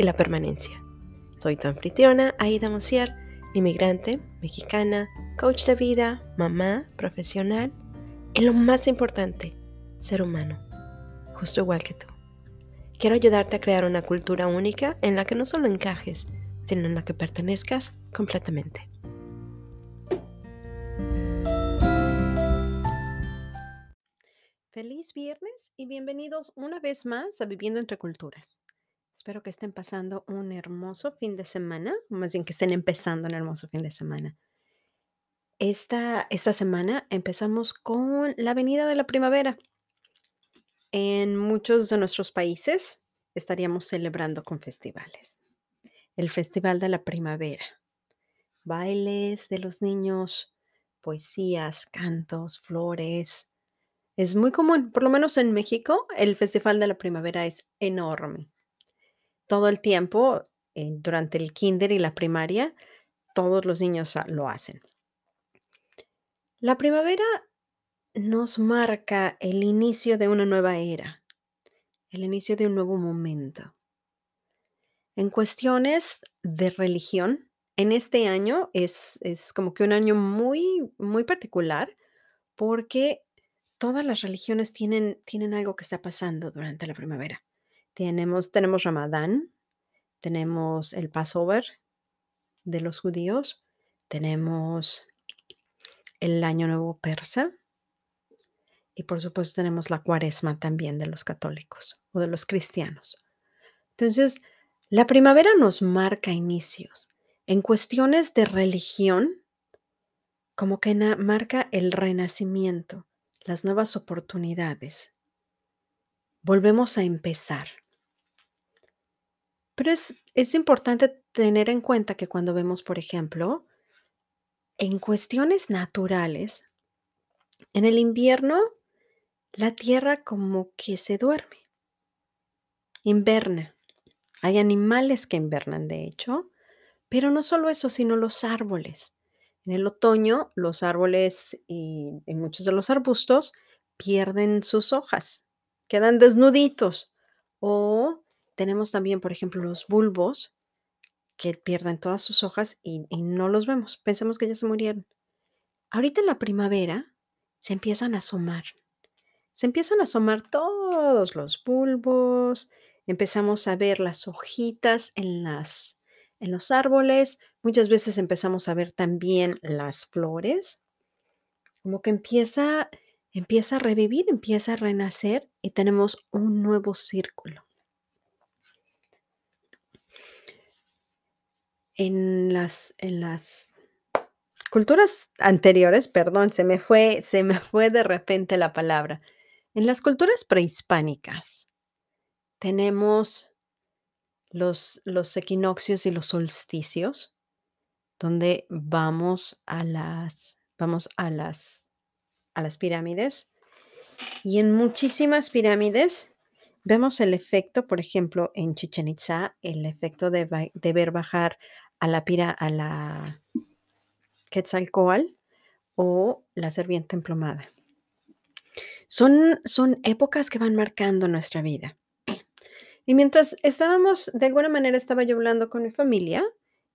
y la permanencia. Soy tu anfitriona, Aida Mosier, inmigrante, mexicana, coach de vida, mamá, profesional y lo más importante, ser humano, justo igual que tú. Quiero ayudarte a crear una cultura única en la que no solo encajes, sino en la que pertenezcas completamente. Feliz viernes y bienvenidos una vez más a Viviendo entre Culturas. Espero que estén pasando un hermoso fin de semana, más bien que estén empezando un hermoso fin de semana. Esta, esta semana empezamos con la venida de la primavera. En muchos de nuestros países estaríamos celebrando con festivales. El Festival de la Primavera. Bailes de los niños, poesías, cantos, flores. Es muy común, por lo menos en México, el Festival de la Primavera es enorme. Todo el tiempo, eh, durante el kinder y la primaria, todos los niños lo hacen. La primavera nos marca el inicio de una nueva era, el inicio de un nuevo momento. En cuestiones de religión, en este año es, es como que un año muy, muy particular porque todas las religiones tienen, tienen algo que está pasando durante la primavera. Tenemos, tenemos Ramadán, tenemos el Passover de los judíos, tenemos el Año Nuevo Persa y por supuesto tenemos la Cuaresma también de los católicos o de los cristianos. Entonces, la primavera nos marca inicios. En cuestiones de religión, como que marca el renacimiento, las nuevas oportunidades. Volvemos a empezar. Pero es, es importante tener en cuenta que cuando vemos, por ejemplo, en cuestiones naturales, en el invierno, la tierra como que se duerme, inverna. Hay animales que invernan, de hecho, pero no solo eso, sino los árboles. En el otoño, los árboles y, y muchos de los arbustos pierden sus hojas, quedan desnuditos. O tenemos también, por ejemplo, los bulbos que pierden todas sus hojas y, no los vemos. Pensamos que ya se murieron. Ahorita en la primavera se empiezan a asomar. Se empiezan a asomar todos los bulbos, empezamos a ver las hojitas en, las, en los árboles, muchas veces empezamos a ver también las flores, como que empieza, empieza a revivir, empieza a renacer y tenemos un nuevo círculo. En las, en las culturas anteriores, perdón, se me fue, se me fue de repente la palabra. En las culturas prehispánicas tenemos los, los equinoccios y los solsticios, donde vamos a las, vamos a las, a las pirámides. Y en muchísimas pirámides vemos el efecto, por ejemplo, en Chichen Itza, el efecto de, de ver bajar a la pira, a la Quetzalcoatl o la serpiente emplomada. Son, son épocas que van marcando nuestra vida. Y mientras estábamos, de alguna manera estaba yo hablando con mi familia,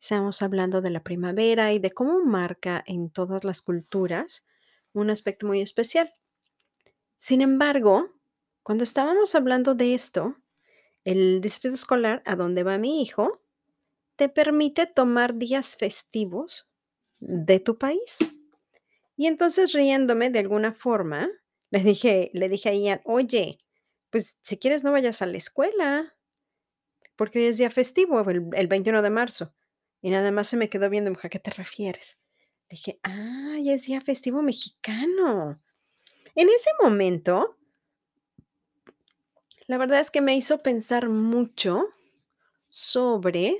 estábamos hablando de la primavera y de cómo marca en todas las culturas un aspecto muy especial. Sin embargo, cuando estábamos hablando de esto, el distrito escolar a donde va mi hijo te permite tomar días festivos de tu país. Y entonces riéndome de alguna forma, le dije, le dije a Ian, oye, pues si quieres no vayas a la escuela, porque hoy es día festivo, el, 21 de marzo. Y nada más se me quedó viendo, ¿a qué te refieres? Le dije, ah, ya es día festivo mexicano. En ese momento, la verdad es que me hizo pensar mucho sobre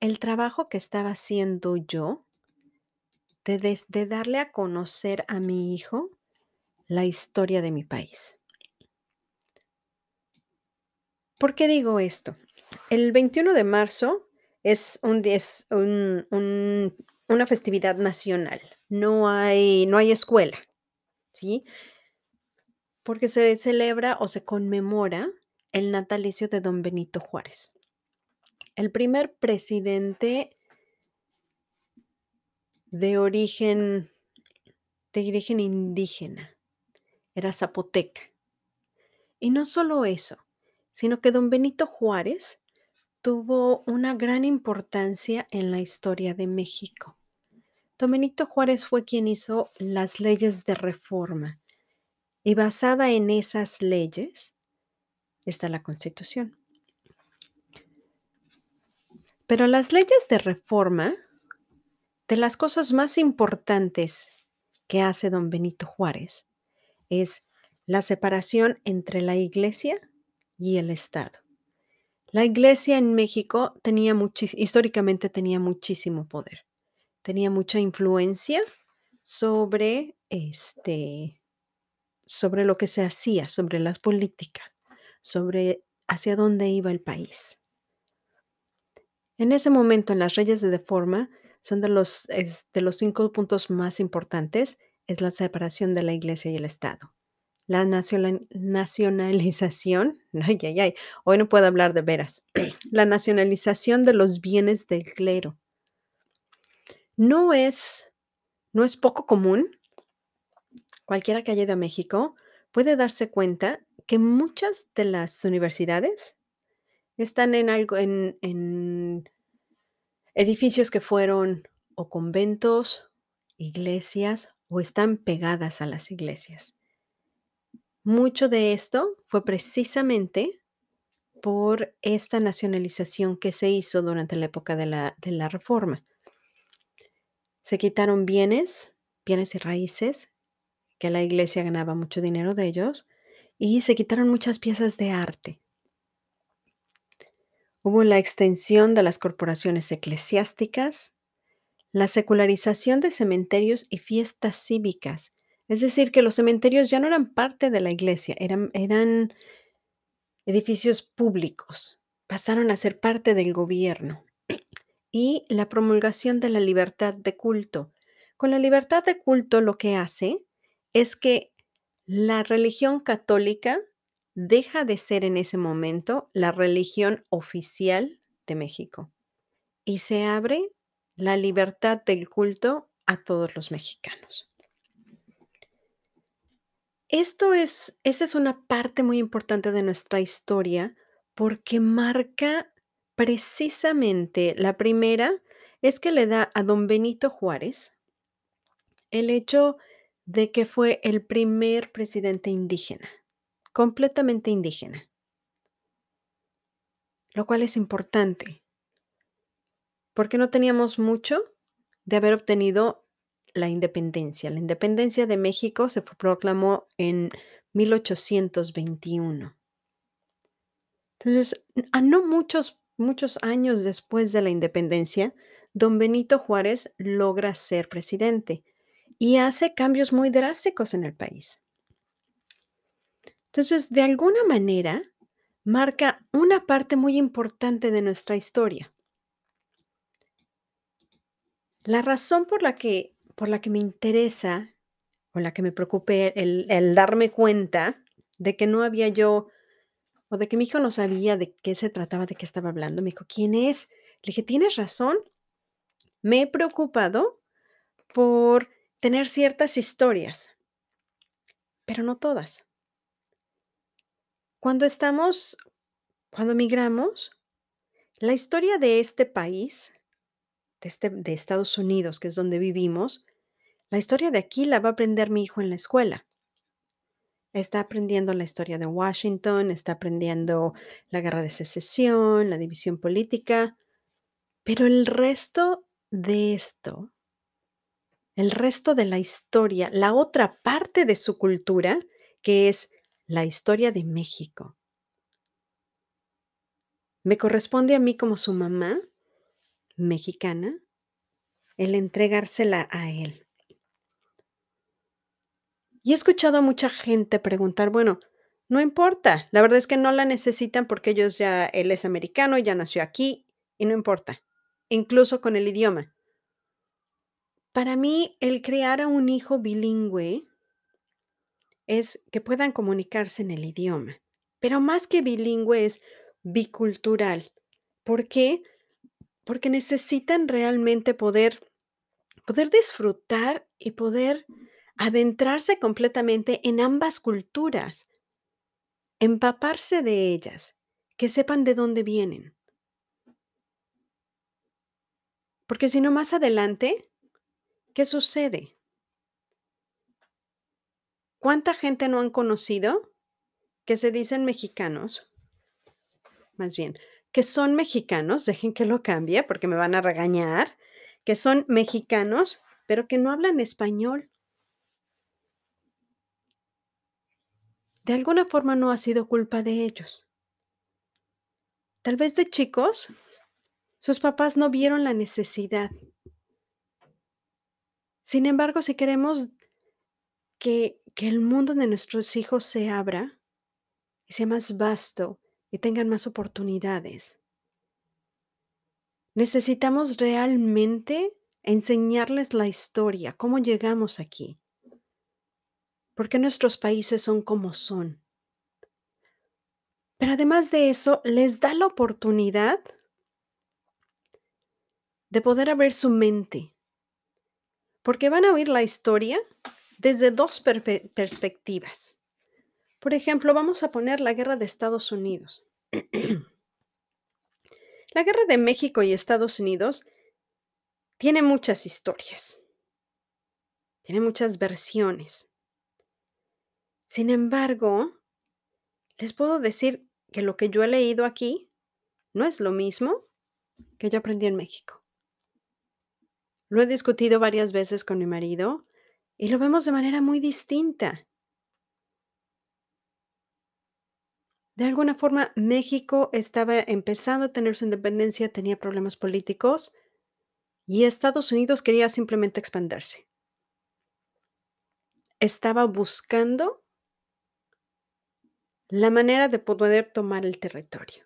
el trabajo que estaba haciendo yo de darle a conocer a mi hijo la historia de mi país. ¿Por qué digo esto? El 21 de marzo es un una festividad nacional. No hay no hay escuela, ¿sí? Porque se celebra o se conmemora el natalicio de Don Benito Juárez. El primer presidente de origen de origen indígena, era zapoteca. Y no solo eso, sino que Don Benito Juárez tuvo una gran importancia en la historia de México. Don Benito Juárez fue quien hizo las leyes de reforma, y basada en esas leyes está la Constitución. Pero las leyes de reforma, de las cosas más importantes que hace Don Benito Juárez, es la separación entre la Iglesia y el Estado. La Iglesia en México históricamente tenía muchísimo poder, tenía mucha influencia sobre, este, sobre lo que se hacía, sobre las políticas, sobre hacia dónde iba el país. En ese momento, en las leyes de reforma, son de los de los 5 puntos más importantes, es la separación de la Iglesia y el Estado. La nacional nacionalización, ay, ay, ay, hoy no puedo hablar de veras. La nacionalización de los bienes del clero. No es no es poco común cualquiera que haya ido a México puede darse cuenta que muchas de las universidades están en algo en edificios que fueron o conventos, iglesias o están pegadas a las iglesias. Mucho de esto fue precisamente por esta nacionalización que se hizo durante la época de la Reforma. Se quitaron bienes, bienes y raíces, que la iglesia ganaba mucho dinero de ellos, y se quitaron muchas piezas de arte. Hubo la extensión de las corporaciones eclesiásticas, la secularización de cementerios y fiestas cívicas, es decir, que los cementerios ya no eran parte de la iglesia, eran eran edificios públicos, pasaron a ser parte del gobierno. Y la promulgación de la libertad de culto. Con la libertad de culto lo que hace es que la religión católica deja de ser en ese momento la religión oficial de México, y se abre la libertad del culto a todos los mexicanos. Esto es esta es una parte muy importante de nuestra historia, porque marca precisamente la primera es que le da a Don Benito Juárez el hecho de que fue el primer presidente indígena, completamente indígena. Lo cual es importante. Porque no teníamos mucho de haber obtenido la independencia. La independencia de México se proclamó en 1821. Entonces, a no muchos muchos años después de la independencia, Don Benito Juárez logra ser presidente y hace cambios muy drásticos en el país. Entonces, de alguna manera, marca una parte muy importante de nuestra historia. La razón por la que por la que me interesa, o la que me preocupé el el darme cuenta de que no había yo o de que mi hijo no sabía de qué se trataba, de qué estaba hablando, me dijo: "¿Quién es?". Le dije: "Tienes razón". Me he preocupado por tener ciertas historias pero no todas. Cuando estamos cuando migramos, la historia de este país, de este de Estados Unidos, que es donde vivimos, la historia de aquí la va a aprender mi hijo en la escuela. Está aprendiendo la historia de Washington, está aprendiendo la Guerra de Secesión, la división política, pero el resto de esto el resto de la historia, la otra parte de su cultura, que es la historia de México. Me corresponde a mí como su mamá, mexicana, el entregársela a él. Y he escuchado a mucha gente preguntar, bueno, no importa, la verdad es que no la necesitan porque ellos ya él es americano, ya nació aquí y no importa, incluso con el idioma. Para mí, el criar a un hijo bilingüe es que puedan comunicarse en el idioma, pero más que bilingüe es bicultural. ¿Por qué? Porque necesitan realmente poder poder disfrutar y poder adentrarse completamente en ambas culturas, empaparse de ellas, que sepan de dónde vienen. Porque si no, más adelante, ¿qué sucede? ¿Cuánta gente no han conocido que se dicen mexicanos? Más bien, que son mexicanos, dejen que lo cambie porque me van a regañar, que son mexicanos, pero que no hablan español. De alguna forma no ha sido culpa de ellos. Tal vez de chicos, sus papás no vieron la necesidad. Sin embargo, si queremos que, que el mundo de nuestros hijos se abra y sea más vasto y tengan más oportunidades, necesitamos realmente enseñarles la historia, cómo llegamos aquí. ¿Por qué nuestros países son como son? Pero además de eso, les da la oportunidad de poder abrir su mente. Porque van a oír la historia desde dos perspectivas. Por ejemplo, vamos a poner la guerra de Estados Unidos. la guerra de México y Estados Unidos tiene muchas historias, tiene muchas versiones. Sin embargo, les puedo decir que lo que yo he leído aquí no es lo mismo que yo aprendí en México. Lo he discutido varias veces con mi marido y lo vemos de manera muy distinta. De alguna forma, México estaba empezando a tener su independencia, tenía problemas políticos y Estados Unidos quería simplemente expandirse. Estaba buscando la manera de poder tomar el territorio.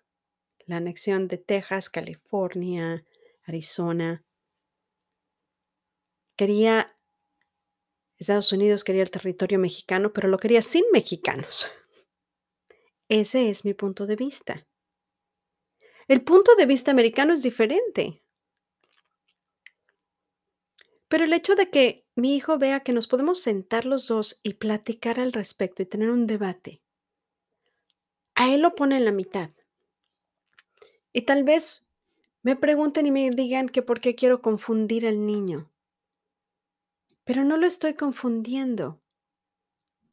La anexión de Texas, California, Arizona. Quería, Estados Unidos quería el territorio mexicano, pero lo quería sin mexicanos. Ese es mi punto de vista. El punto de vista americano es diferente. Pero el hecho de que mi hijo vea que nos podemos sentar los dos y platicar al respecto y tener un debate, a él lo pone en la mitad. Y tal vez me pregunten y me digan que por qué quiero confundir al niño. Pero no lo estoy confundiendo.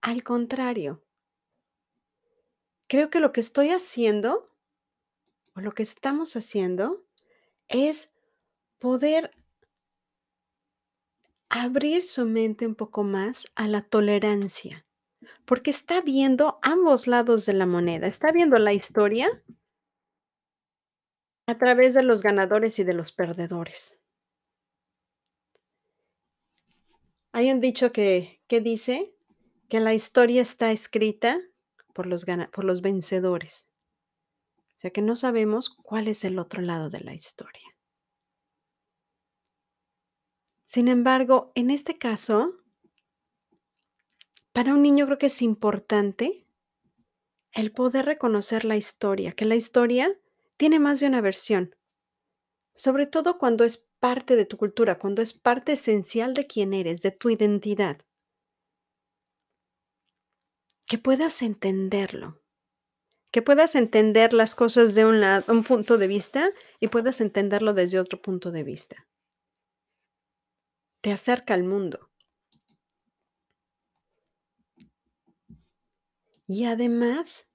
Al contrario. Creo que lo que estoy haciendo, o lo que estamos haciendo, es poder abrir su mente un poco más a la tolerancia, porque está viendo ambos lados de la moneda, está viendo la historia a través de los ganadores y de los perdedores. Hay un dicho que, que dice que la historia está escrita por los, por los vencedores. O sea que no sabemos cuál es el otro lado de la historia. Sin embargo, en este caso, para un niño creo que es importante el poder reconocer la historia, que la historia tiene más de una versión, sobre todo cuando es parte de tu cultura, cuando es parte esencial de quién eres, de tu identidad, que puedas entenderlo, que puedas entender las cosas de un, lado, un punto de vista y puedas entenderlo desde otro punto de vista. Te acerca al mundo. Y además,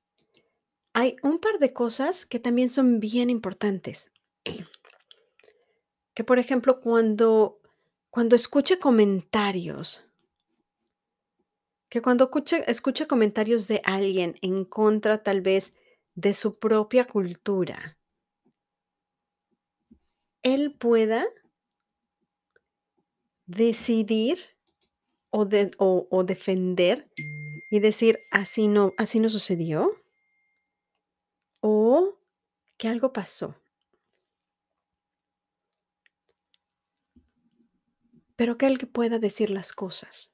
hay un par de cosas que también son bien importantes. Que, por ejemplo, cuando cuando escuche comentarios que cuando escuche escuche comentarios de alguien en contra, tal vez, de su propia cultura, él pueda decidir o de o defender y decir: "Así no así no sucedió" o que algo pasó. Pero que él pueda decir las cosas,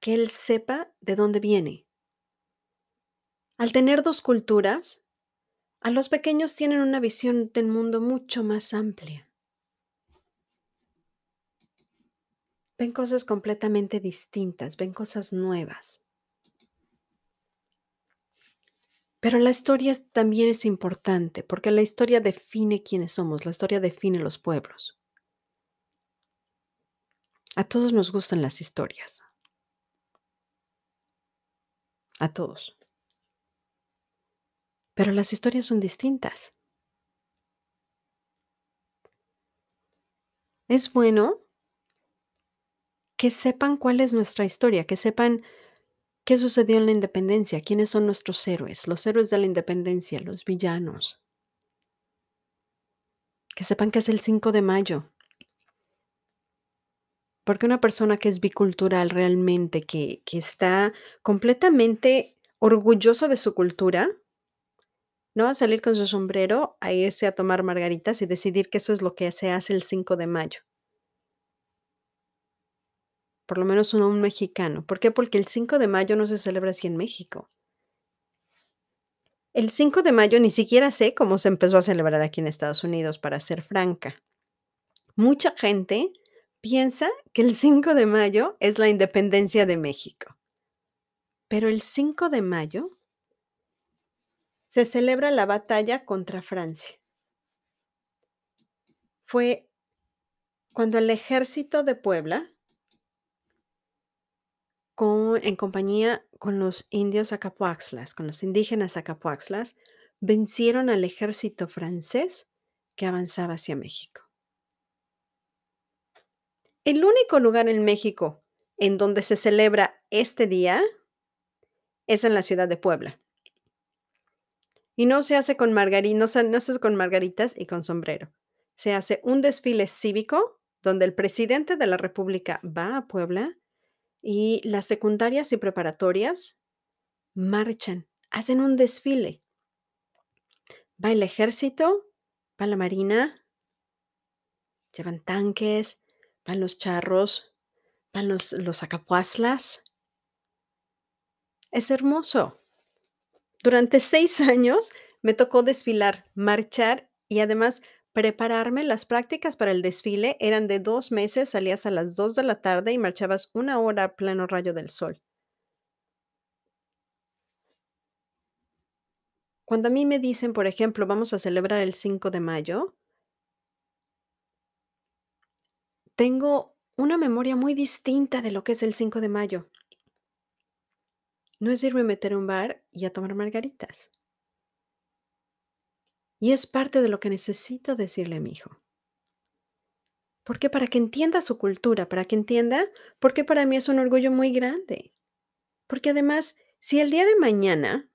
que él sepa de dónde viene. Al tener 2 culturas, a los pequeños tienen una visión del mundo mucho más amplia. Ven cosas completamente distintas, ven cosas nuevas. Pero la historia también es importante, porque la historia define quiénes somos, la historia define los pueblos. A todos nos gustan las historias. A todos. Pero las historias son distintas. Es bueno que sepan cuál es nuestra historia, que sepan qué sucedió en la independencia, quiénes son nuestros héroes, los héroes de la independencia, los villanos. Que sepan que es el 5 de mayo. Porque una persona que es bicultural realmente, que que está completamente orgulloso de su cultura no va a salir con su sombrero a irse a tomar margaritas y decidir que eso es lo que se hace el 5 de mayo. Por lo menos uno un mexicano, ¿por qué? Porque el 5 de mayo no se celebra así en México. El 5 de mayo ni siquiera sé cómo se empezó a celebrar aquí en Estados Unidos, para ser franca. Mucha gente piensa que el 5 de mayo es la independencia de México. Pero el 5 de mayo se celebra la batalla contra Francia. Fue cuando el ejército de Puebla con en compañía con los indios Acapoaxtlas, con los indígenas Acapoaxtlas, vencieron al ejército francés que avanzaba hacia México. El único lugar en México en donde se celebra este día es en la ciudad de Puebla. Y no se hace con margari no se no se hace con margaritas y con sombrero. Se hace un desfile cívico donde el presidente de la república va a Puebla y las secundarias y preparatorias marchan, hacen un desfile. Va el ejército, va la marina llevan tanques, van los charros, van los los Acapoaxtlas. Es hermoso. Durante 6 años me tocó desfilar, marchar y además prepararme. Las prácticas para el desfile eran de 2 meses, salías a las 2 de la tarde y marchabas 1 hora a pleno rayo del sol. Cuando a mí me dicen, por ejemplo, vamos a celebrar el 5 de mayo tengo una memoria muy distinta de lo que es el 5 de mayo. No es irme a meter a un bar y a tomar margaritas. Y es parte de lo que necesito decirle a mi hijo. ¿Por qué? Para que entienda su cultura, para que entienda por qué para mí es un orgullo muy grande. Porque además, si el día de mañana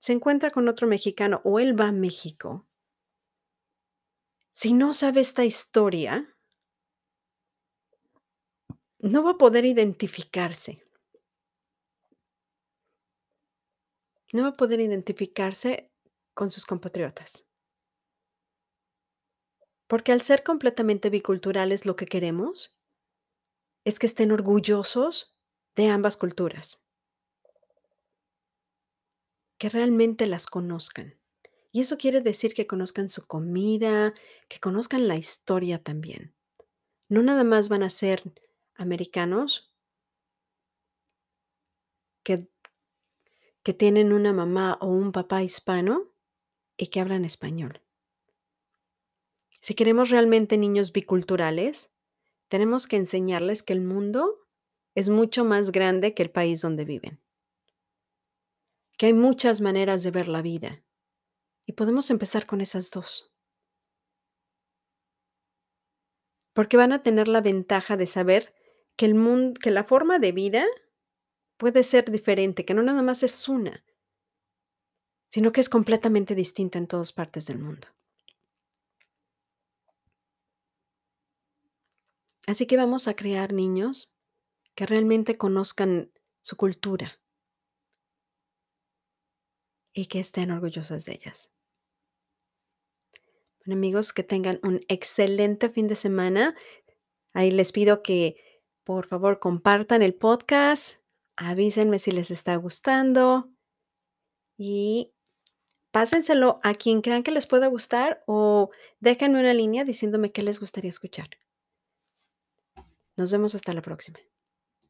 se encuentra con otro mexicano o él va a México si no sabe esta historia no va a poder identificarse. No va a poder identificarse con sus compatriotas. Porque al ser completamente biculturales lo que queremos es que estén orgullosos de ambas culturas. Que realmente las conozcan. Y eso quiere decir que conozcan su comida, que conozcan la historia también. No nada más van a ser americanos que que tienen una mamá o un papá hispano y que hablan español. Si queremos realmente niños biculturales, tenemos que enseñarles que el mundo es mucho más grande que el país donde viven. Que hay muchas maneras de ver la vida, y podemos empezar con esas 2. Porque van a tener la ventaja de saber que el mun que la forma de vida puede ser diferente, que no nada más es una sino que es completamente distinta en todas partes del mundo. Así que vamos a crear niños que realmente conozcan su cultura. Y que estén orgullosos de ellas. Bueno, amigos, que tengan un excelente fin de semana. Ahí les pido que, por favor, compartan el podcast, avísenme si les está gustando y pásenselo a quien crean que les pueda gustar o déjenme una línea diciéndome qué les gustaría escuchar. Nos vemos hasta la próxima.